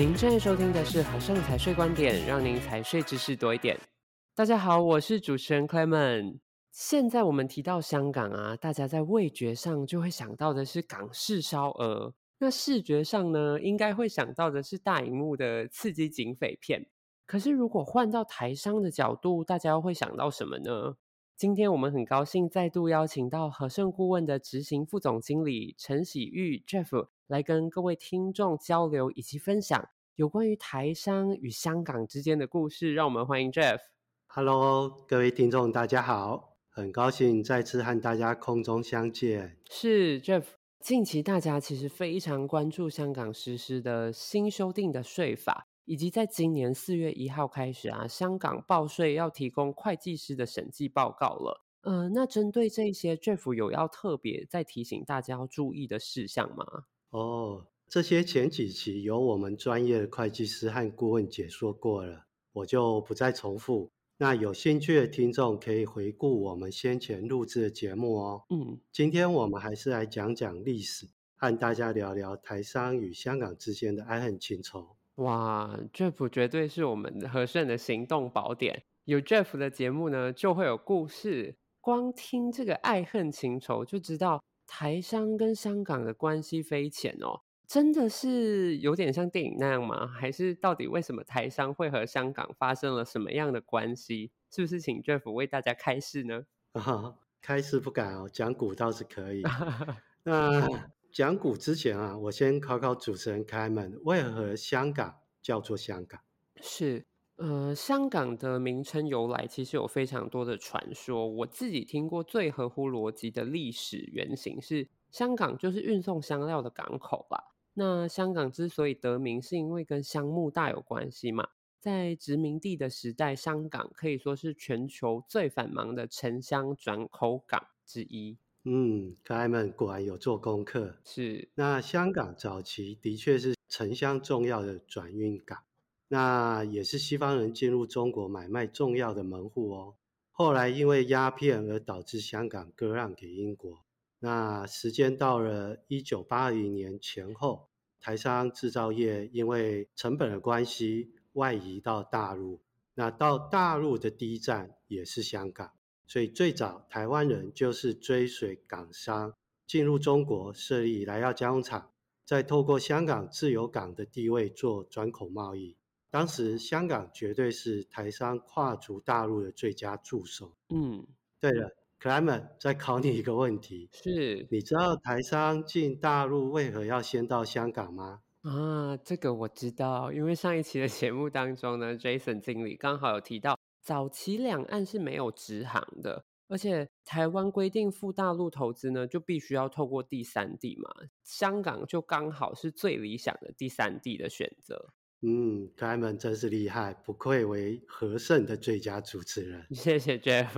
您正在收听的是和盛财税观点，让您财税知识多一点。大家好，我是主持人 Clement。现在我们提到香港啊，大家在味觉上就会想到的是港式烧鹅，那视觉上呢，应该会想到的是大荧幕的刺激警匪片。可是如果换到台商的角度，大家又会想到什么呢？今天我们很高兴再度邀请到和盛顾问的执行副总经理陈喜玉 Jeff。来跟各位听众交流以及分享有关于台商与香港之间的故事，让我们欢迎 Jeff。Hello，各位听众，大家好，很高兴再次和大家空中相见。是 Jeff，近期大家其实非常关注香港实施的新修订的税法，以及在今年四月一号开始啊，香港报税要提供会计师的审计报告了。呃，那针对这些，Jeff 有要特别再提醒大家要注意的事项吗？哦，这些前几期由我们专业的会计师和顾问解说过了，我就不再重复。那有兴趣的听众可以回顾我们先前录制的节目哦。嗯，今天我们还是来讲讲历史，和大家聊聊台商与香港之间的爱恨情仇。哇，Jeff 绝对是我们和盛的行动宝典。有 Jeff 的节目呢，就会有故事。光听这个爱恨情仇，就知道。台商跟香港的关系匪浅哦，真的是有点像电影那样吗？还是到底为什么台商会和香港发生了什么样的关系？是不是请 Jeff 为大家开示呢？啊，开示不敢哦，讲股倒是可以。那讲股之前啊，我先考考主持人 Clement，为何香港叫做香港？是。呃，香港的名称由来其实有非常多的传说。我自己听过最合乎逻辑的历史原型是，香港就是运送香料的港口吧。那香港之所以得名，是因为跟香木大有关系嘛。在殖民地的时代，香港可以说是全球最繁忙的城乡转口港之一。嗯，可爱们果然有做功课。是，那香港早期的确是城乡重要的转运港。那也是西方人进入中国买卖重要的门户哦。后来因为鸦片而导致香港割让给英国。那时间到了一九八零年前后，台商制造业因为成本的关系外移到大陆。那到大陆的第一站也是香港，所以最早台湾人就是追随港商进入中国设立来药加工厂，再透过香港自由港的地位做转口贸易。当时香港绝对是台商跨足大陆的最佳助手。嗯，对了，Clement，再考你一个问题：是，你知道台商进大陆为何要先到香港吗？啊，这个我知道，因为上一期的节目当中呢，Jason 经理刚好有提到，早期两岸是没有直航的，而且台湾规定赴大陆投资呢，就必须要透过第三地嘛，香港就刚好是最理想的第三地的选择。嗯，他们真是厉害，不愧为和盛的最佳主持人。谢谢 Jeff。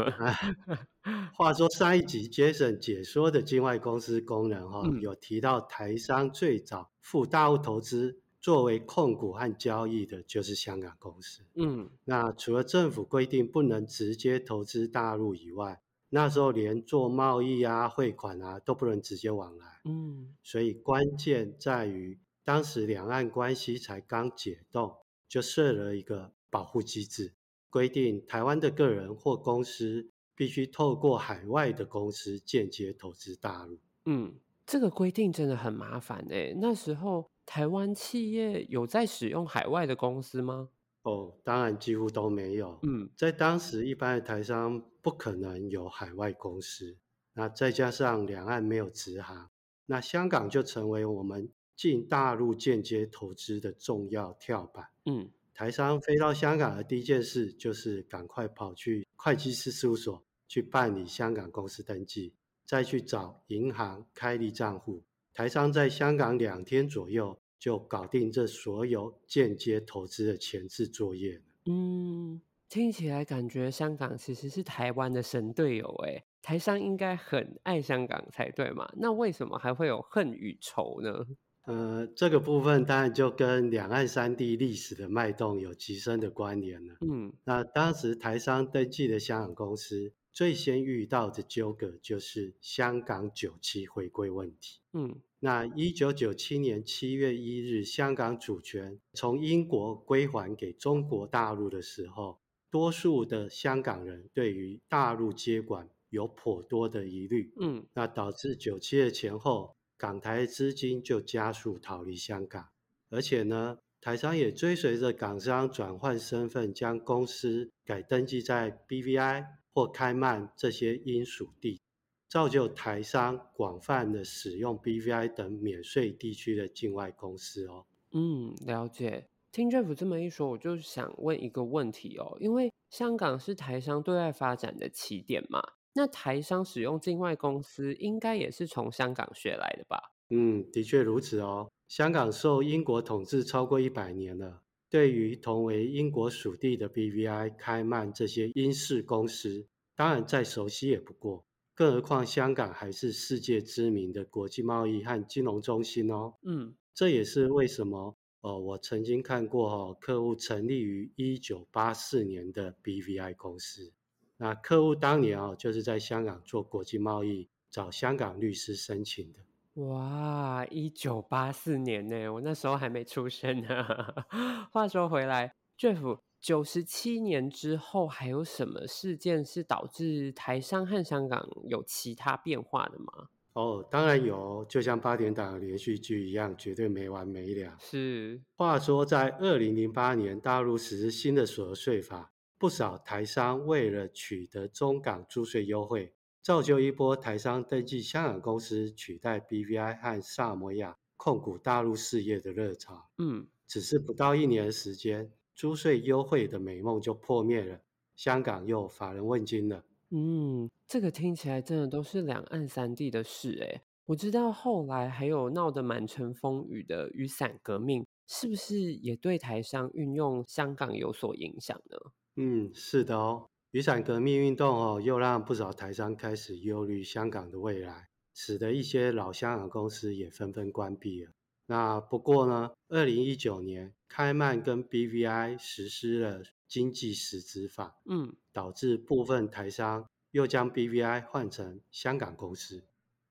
话说上一集 Jason 解说的境外公司功能哈、哦嗯，有提到台商最早赴大陆投资，作为控股和交易的，就是香港公司。嗯，那除了政府规定不能直接投资大陆以外，那时候连做贸易啊、汇款啊都不能直接往来。嗯，所以关键在于。当时两岸关系才刚解冻，就设了一个保护机制，规定台湾的个人或公司必须透过海外的公司间接投资大陆。嗯，这个规定真的很麻烦诶。那时候台湾企业有在使用海外的公司吗？哦，当然几乎都没有。嗯，在当时一般的台商不可能有海外公司，那再加上两岸没有直航，那香港就成为我们。进大陆间接投资的重要跳板。嗯，台商飞到香港的第一件事就是赶快跑去会计师事务所去办理香港公司登记，再去找银行开立账户。台商在香港两天左右就搞定这所有间接投资的前置作业。嗯，听起来感觉香港其实是台湾的神队友诶，台商应该很爱香港才对嘛？那为什么还会有恨与仇呢？呃，这个部分当然就跟两岸三地历史的脉动有极深的关联了。嗯，那当时台商登记的香港公司最先遇到的纠葛就是香港九七回归问题。嗯，那一九九七年七月一日，香港主权从英国归还给中国大陆的时候，多数的香港人对于大陆接管有颇多的疑虑。嗯，那导致九七的前后，港台资金就加速逃离香港，而且呢，台商也追随着港商转换身份，将公司改登记在 BVI。或开曼这些英属地，造就台商广泛的使用 BVI 等免税地区的境外公司哦。嗯，了解。听 Jeff 这么一说，我就想问一个问题哦，因为香港是台商对外发展的起点嘛，那台商使用境外公司，应该也是从香港学来的吧？嗯，的确如此哦。香港受英国统治超过一百年了。对于同为英国属地的 BVI、开曼这些英式公司，当然再熟悉也不过。更何况香港还是世界知名的国际贸易和金融中心哦。嗯，这也是为什么哦，我曾经看过哦，客户成立于一九八四年的 BVI 公司。那客户当年哦，就是在香港做国际贸易，找香港律师申请的。哇，一九八四年呢，我那时候还没出生呢。话说回来，Jeff，九十七年之后还有什么事件是导致台商和香港有其他变化的吗？哦，当然有，就像八点档连续剧一样，绝对没完没了。是，话说在二零零八年，大陆实施新的所得税法，不少台商为了取得中港租税优惠。造就一波台商登记香港公司取代 BVI 和萨摩亚控股大陆事业的热潮。嗯，只是不到一年的时间，租税优惠的美梦就破灭了，香港又乏人问津了。嗯，这个听起来真的都是两岸三地的事诶。我知道后来还有闹得满城风雨的雨伞革命，是不是也对台商运用香港有所影响呢？嗯，是的哦。雨伞革命运动哦，又让不少台商开始忧虑香港的未来，使得一些老香港公司也纷纷关闭了。那不过呢，二零一九年，开曼跟 BVI 实施了经济实质法，嗯，导致部分台商又将 BVI 换成香港公司，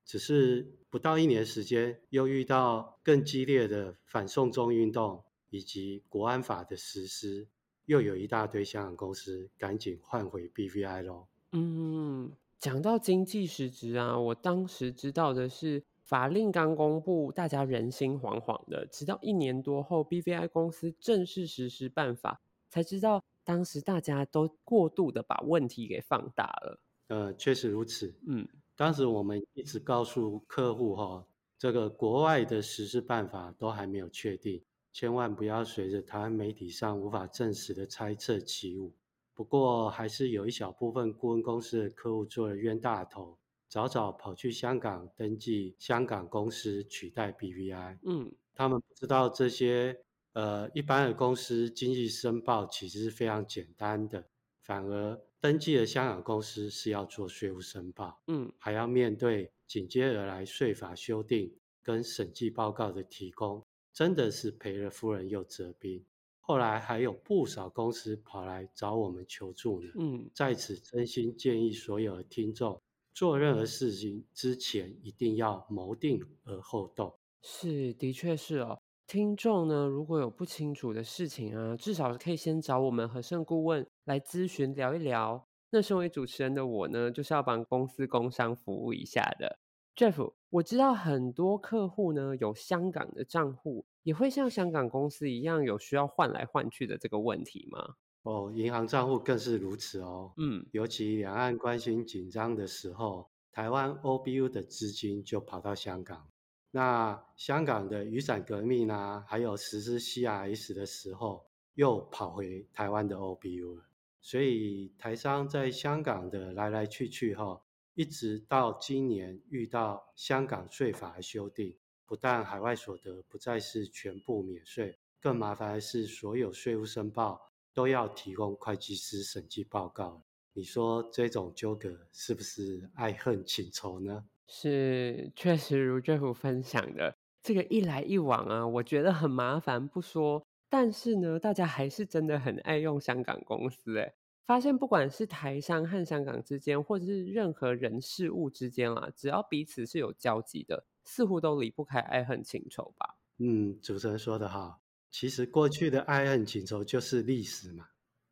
只是不到一年时间，又遇到更激烈的反送中运动以及国安法的实施。又有一大堆香港公司赶紧换回 BVI 喽。嗯，讲到经济实质啊，我当时知道的是法令刚公布，大家人心惶惶的，直到一年多后，BVI 公司正式实施办法，才知道当时大家都过度的把问题给放大了。呃，确实如此。嗯，当时我们一直告诉客户哈，这个国外的实施办法都还没有确定。千万不要随着台湾媒体上无法证实的猜测起舞。不过，还是有一小部分顾问公司的客户做了冤大头，早早跑去香港登记香港公司取代 BVI。嗯，他们不知道这些呃一般的公司经济申报其实是非常简单的，反而登记的香港公司是要做税务申报，嗯，还要面对紧接而来税法修订跟审计报告的提供。真的是赔了夫人又折兵，后来还有不少公司跑来找我们求助呢。嗯，在此真心建议所有的听众，做任何事情之前一定要谋定而后动。是，的确是哦。听众呢，如果有不清楚的事情啊，至少可以先找我们和盛顾问来咨询聊一聊。那身为主持人的我呢，就是要帮公司工商服务一下的。Jeff，我知道很多客户呢有香港的账户，也会像香港公司一样有需要换来换去的这个问题吗？哦，银行账户更是如此哦。嗯，尤其两岸关系紧张的时候，台湾 OBU 的资金就跑到香港。那香港的雨伞革命啊，还有实施 CRS 的时候，又跑回台湾的 OBU 了。所以台商在香港的来来去去哈。一直到今年遇到香港税法的修订，不但海外所得不再是全部免税，更麻烦的是所有税务申报都要提供会计师审计报告。你说这种纠葛是不是爱恨情仇呢？是，确实如 Jeff 分享的，这个一来一往啊，我觉得很麻烦不说，但是呢，大家还是真的很爱用香港公司诶。发现不管是台商和香港之间，或者是任何人事物之间啊，只要彼此是有交集的，似乎都离不开爱恨情仇吧。嗯，主持人说的好，其实过去的爱恨情仇就是历史嘛，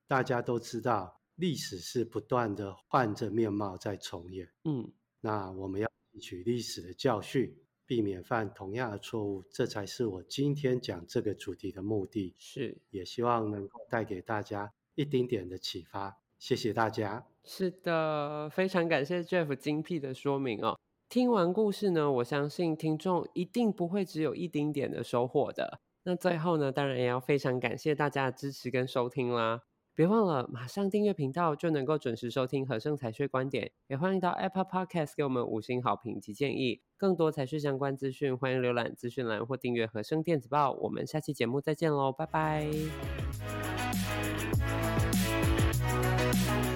大家都知道。历史是不断的换着面貌在重演，嗯，那我们要汲取历史的教训，避免犯同样的错误，这才是我今天讲这个主题的目的。是，也希望能够带给大家一丁点的启发。谢谢大家。是的，非常感谢 Jeff 精辟的说明哦。听完故事呢，我相信听众一定不会只有一丁点的收获的。那最后呢，当然也要非常感谢大家的支持跟收听啦。别忘了，马上订阅频道就能够准时收听和盛财税观点。也欢迎到 Apple Podcast 给我们五星好评及建议。更多财税相关资讯，欢迎浏览资讯栏或订阅和盛电子报。我们下期节目再见喽，拜拜。Thank you.